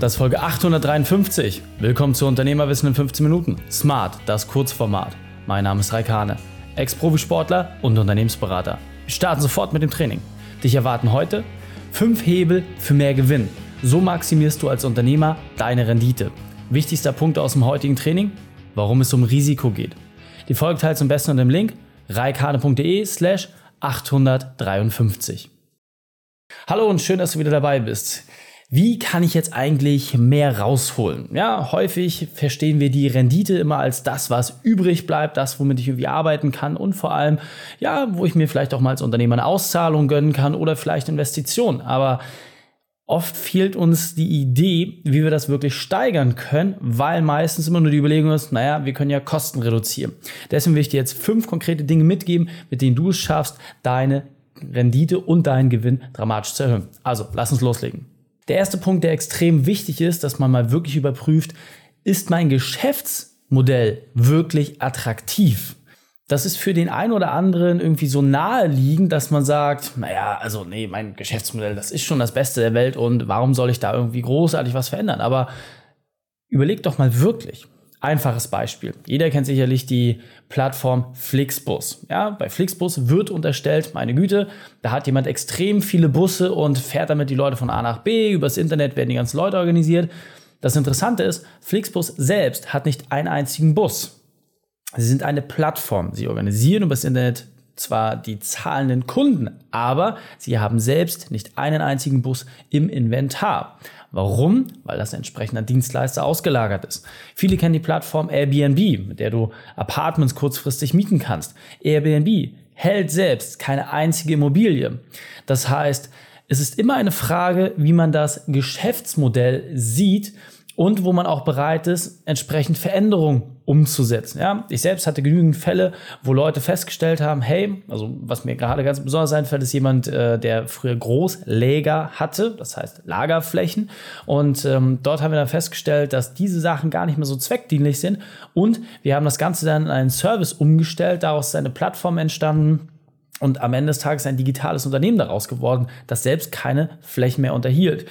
Das ist Folge 853. Willkommen zu Unternehmerwissen in 15 Minuten. Smart, das Kurzformat. Mein Name ist Raikane, Ex-Profisportler und Unternehmensberater. Wir starten sofort mit dem Training. Dich erwarten heute 5 Hebel für mehr Gewinn. So maximierst du als Unternehmer deine Rendite. Wichtigster Punkt aus dem heutigen Training, warum es um Risiko geht. Die Folge teilst du am besten unter dem Link reikane.de slash 853. Hallo und schön, dass du wieder dabei bist. Wie kann ich jetzt eigentlich mehr rausholen? Ja, häufig verstehen wir die Rendite immer als das, was übrig bleibt, das, womit ich irgendwie arbeiten kann und vor allem, ja, wo ich mir vielleicht auch mal als Unternehmer eine Auszahlung gönnen kann oder vielleicht Investitionen. Aber oft fehlt uns die Idee, wie wir das wirklich steigern können, weil meistens immer nur die Überlegung ist, naja, wir können ja Kosten reduzieren. Deswegen will ich dir jetzt fünf konkrete Dinge mitgeben, mit denen du es schaffst, deine Rendite und deinen Gewinn dramatisch zu erhöhen. Also, lass uns loslegen. Der erste Punkt, der extrem wichtig ist, dass man mal wirklich überprüft, ist mein Geschäftsmodell wirklich attraktiv? Das ist für den einen oder anderen irgendwie so naheliegend, dass man sagt, naja, also nee, mein Geschäftsmodell, das ist schon das Beste der Welt und warum soll ich da irgendwie großartig was verändern? Aber überleg doch mal wirklich, Einfaches Beispiel. Jeder kennt sicherlich die Plattform Flixbus. Ja, bei Flixbus wird unterstellt, meine Güte, da hat jemand extrem viele Busse und fährt damit die Leute von A nach B. Übers Internet werden die ganzen Leute organisiert. Das Interessante ist, Flixbus selbst hat nicht einen einzigen Bus. Sie sind eine Plattform. Sie organisieren übers Internet zwar die zahlenden Kunden, aber sie haben selbst nicht einen einzigen Bus im Inventar. Warum? Weil das entsprechender Dienstleister ausgelagert ist. Viele kennen die Plattform Airbnb, mit der du Apartments kurzfristig mieten kannst. Airbnb hält selbst keine einzige Immobilie. Das heißt, es ist immer eine Frage, wie man das Geschäftsmodell sieht und wo man auch bereit ist, entsprechend Veränderungen umzusetzen. Ja, ich selbst hatte genügend Fälle, wo Leute festgestellt haben, hey, also was mir gerade ganz besonders einfällt, ist jemand, äh, der früher Großläger hatte, das heißt Lagerflächen. Und ähm, dort haben wir dann festgestellt, dass diese Sachen gar nicht mehr so zweckdienlich sind. Und wir haben das Ganze dann in einen Service umgestellt, daraus ist eine Plattform entstanden, und am Ende des Tages ein digitales Unternehmen daraus geworden, das selbst keine Flächen mehr unterhielt.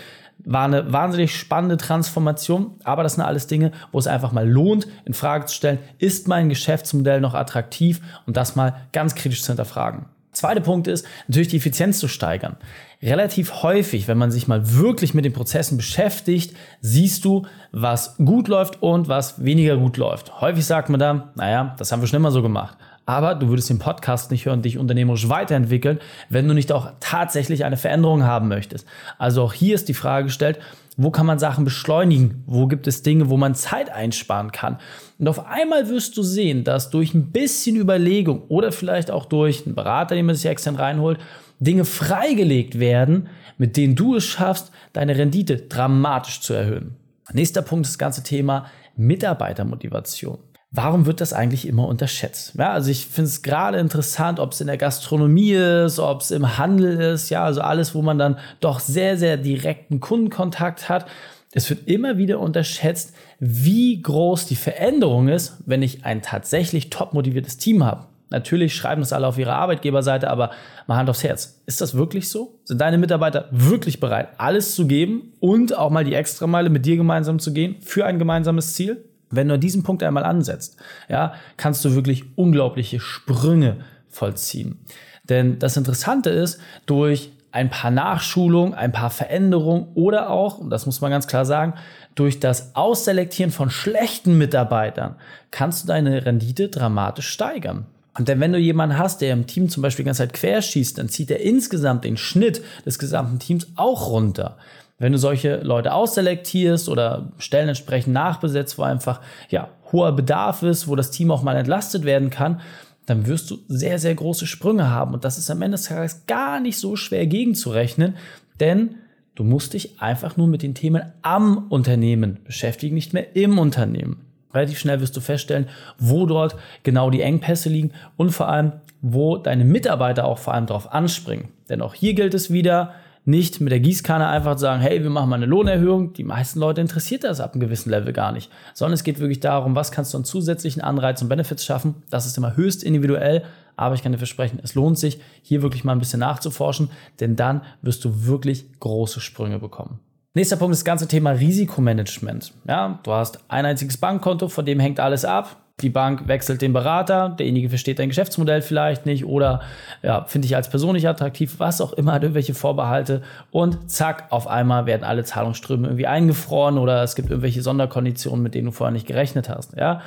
War eine wahnsinnig spannende Transformation, aber das sind alles Dinge, wo es einfach mal lohnt, in Frage zu stellen, ist mein Geschäftsmodell noch attraktiv und das mal ganz kritisch zu hinterfragen. Zweiter Punkt ist natürlich die Effizienz zu steigern. Relativ häufig, wenn man sich mal wirklich mit den Prozessen beschäftigt, siehst du, was gut läuft und was weniger gut läuft. Häufig sagt man dann, naja, das haben wir schon immer so gemacht aber du würdest den Podcast nicht hören, dich unternehmerisch weiterentwickeln, wenn du nicht auch tatsächlich eine Veränderung haben möchtest. Also auch hier ist die Frage gestellt, wo kann man Sachen beschleunigen? Wo gibt es Dinge, wo man Zeit einsparen kann? Und auf einmal wirst du sehen, dass durch ein bisschen Überlegung oder vielleicht auch durch einen Berater, den man sich extern reinholt, Dinge freigelegt werden, mit denen du es schaffst, deine Rendite dramatisch zu erhöhen. Nächster Punkt ist das ganze Thema Mitarbeitermotivation. Warum wird das eigentlich immer unterschätzt? Ja, also ich finde es gerade interessant, ob es in der Gastronomie ist, ob es im Handel ist, ja, also alles, wo man dann doch sehr, sehr direkten Kundenkontakt hat. Es wird immer wieder unterschätzt, wie groß die Veränderung ist, wenn ich ein tatsächlich top motiviertes Team habe. Natürlich schreiben das alle auf ihre Arbeitgeberseite, aber mal Hand aufs Herz. Ist das wirklich so? Sind deine Mitarbeiter wirklich bereit, alles zu geben und auch mal die Extrameile mit dir gemeinsam zu gehen für ein gemeinsames Ziel? Wenn du diesen Punkt einmal ansetzt, ja, kannst du wirklich unglaubliche Sprünge vollziehen. Denn das Interessante ist, durch ein paar Nachschulungen, ein paar Veränderungen oder auch, und das muss man ganz klar sagen, durch das Ausselektieren von schlechten Mitarbeitern kannst du deine Rendite dramatisch steigern. Und denn wenn du jemanden hast, der im Team zum Beispiel die ganze Zeit querschießt, dann zieht er insgesamt den Schnitt des gesamten Teams auch runter. Wenn du solche Leute ausselektierst oder Stellen entsprechend nachbesetzt, wo einfach ja, hoher Bedarf ist, wo das Team auch mal entlastet werden kann, dann wirst du sehr, sehr große Sprünge haben. Und das ist am Ende des Tages gar nicht so schwer gegenzurechnen, denn du musst dich einfach nur mit den Themen am Unternehmen beschäftigen, nicht mehr im Unternehmen. Relativ schnell wirst du feststellen, wo dort genau die Engpässe liegen und vor allem, wo deine Mitarbeiter auch vor allem darauf anspringen. Denn auch hier gilt es wieder, nicht mit der Gießkanne einfach sagen, hey, wir machen mal eine Lohnerhöhung. Die meisten Leute interessiert das ab einem gewissen Level gar nicht. Sondern es geht wirklich darum, was kannst du an zusätzlichen Anreizen und Benefits schaffen. Das ist immer höchst individuell, aber ich kann dir versprechen, es lohnt sich, hier wirklich mal ein bisschen nachzuforschen, denn dann wirst du wirklich große Sprünge bekommen. Nächster Punkt ist das ganze Thema Risikomanagement. Ja, du hast ein einziges Bankkonto, von dem hängt alles ab. Die Bank wechselt den Berater, derjenige versteht dein Geschäftsmodell vielleicht nicht oder ja, finde ich als Person nicht attraktiv, was auch immer, hat irgendwelche Vorbehalte und zack, auf einmal werden alle Zahlungsströme irgendwie eingefroren oder es gibt irgendwelche Sonderkonditionen, mit denen du vorher nicht gerechnet hast. Ja?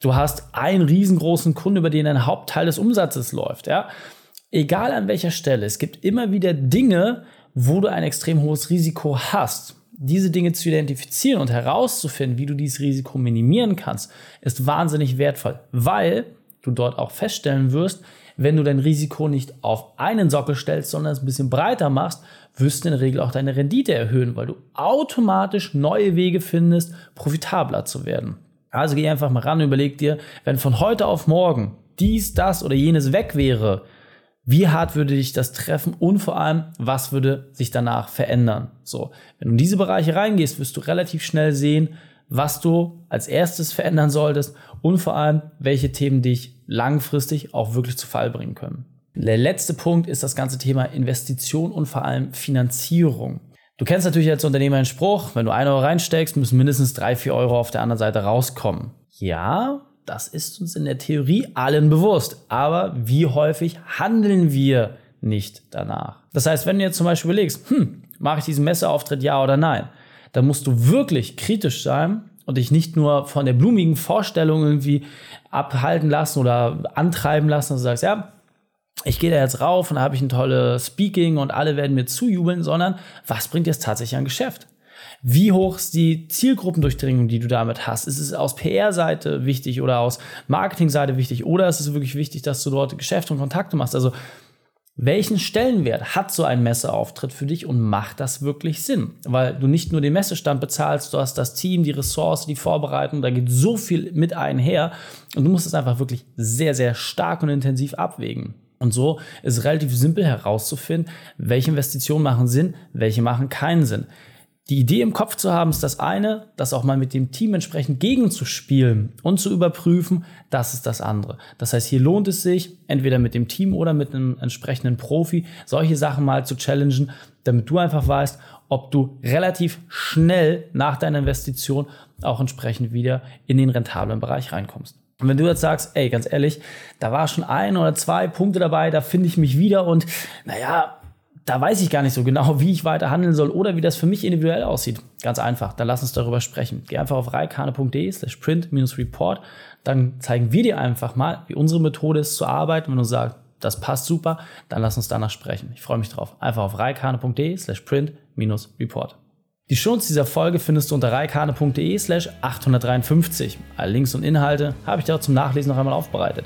Du hast einen riesengroßen Kunden, über den ein Hauptteil des Umsatzes läuft. Ja? Egal an welcher Stelle, es gibt immer wieder Dinge, wo du ein extrem hohes Risiko hast. Diese Dinge zu identifizieren und herauszufinden, wie du dieses Risiko minimieren kannst, ist wahnsinnig wertvoll, weil du dort auch feststellen wirst, wenn du dein Risiko nicht auf einen Sockel stellst, sondern es ein bisschen breiter machst, wirst du in der Regel auch deine Rendite erhöhen, weil du automatisch neue Wege findest, profitabler zu werden. Also geh einfach mal ran überleg dir, wenn von heute auf morgen dies, das oder jenes weg wäre, wie hart würde dich das treffen und vor allem, was würde sich danach verändern? So, wenn du in diese Bereiche reingehst, wirst du relativ schnell sehen, was du als erstes verändern solltest und vor allem, welche Themen dich langfristig auch wirklich zu Fall bringen können. Der letzte Punkt ist das ganze Thema Investition und vor allem Finanzierung. Du kennst natürlich als Unternehmer einen Spruch, wenn du 1 Euro reinsteckst, müssen mindestens 3, 4 Euro auf der anderen Seite rauskommen. Ja, das ist uns in der Theorie allen bewusst. Aber wie häufig handeln wir nicht danach? Das heißt, wenn du jetzt zum Beispiel überlegst, hm, mache ich diesen Messeauftritt ja oder nein, dann musst du wirklich kritisch sein und dich nicht nur von der blumigen Vorstellung irgendwie abhalten lassen oder antreiben lassen, du sagst, ja, ich gehe da jetzt rauf und da habe ich ein tolles Speaking und alle werden mir zujubeln, sondern was bringt jetzt tatsächlich an Geschäft? Wie hoch ist die Zielgruppendurchdringung, die du damit hast? Ist es aus PR-Seite wichtig oder aus Marketing-Seite wichtig? Oder ist es wirklich wichtig, dass du dort Geschäfte und Kontakte machst? Also, welchen Stellenwert hat so ein Messeauftritt für dich und macht das wirklich Sinn? Weil du nicht nur den Messestand bezahlst, du hast das Team, die Ressourcen, die Vorbereitung, da geht so viel mit einher und du musst es einfach wirklich sehr, sehr stark und intensiv abwägen. Und so ist es relativ simpel herauszufinden, welche Investitionen machen Sinn, welche machen keinen Sinn. Die Idee im Kopf zu haben, ist das eine, das auch mal mit dem Team entsprechend gegenzuspielen und zu überprüfen, das ist das andere. Das heißt, hier lohnt es sich, entweder mit dem Team oder mit einem entsprechenden Profi, solche Sachen mal zu challengen, damit du einfach weißt, ob du relativ schnell nach deiner Investition auch entsprechend wieder in den rentablen Bereich reinkommst. Und wenn du jetzt sagst, ey, ganz ehrlich, da war schon ein oder zwei Punkte dabei, da finde ich mich wieder und naja, da weiß ich gar nicht so genau, wie ich weiter handeln soll oder wie das für mich individuell aussieht. Ganz einfach, dann lass uns darüber sprechen. Geh einfach auf reikane.de slash print-report, dann zeigen wir dir einfach mal, wie unsere Methode ist zu arbeiten. Wenn du sagst, das passt super, dann lass uns danach sprechen. Ich freue mich drauf. Einfach auf reikane.de slash print-report. Die Shownotes dieser Folge findest du unter reikane.de slash 853. Alle Links und Inhalte habe ich dir auch zum Nachlesen noch einmal aufbereitet.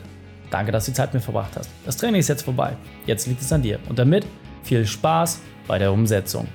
Danke, dass du die Zeit mit mir verbracht hast. Das Training ist jetzt vorbei. Jetzt liegt es an dir. Und damit viel Spaß bei der Umsetzung.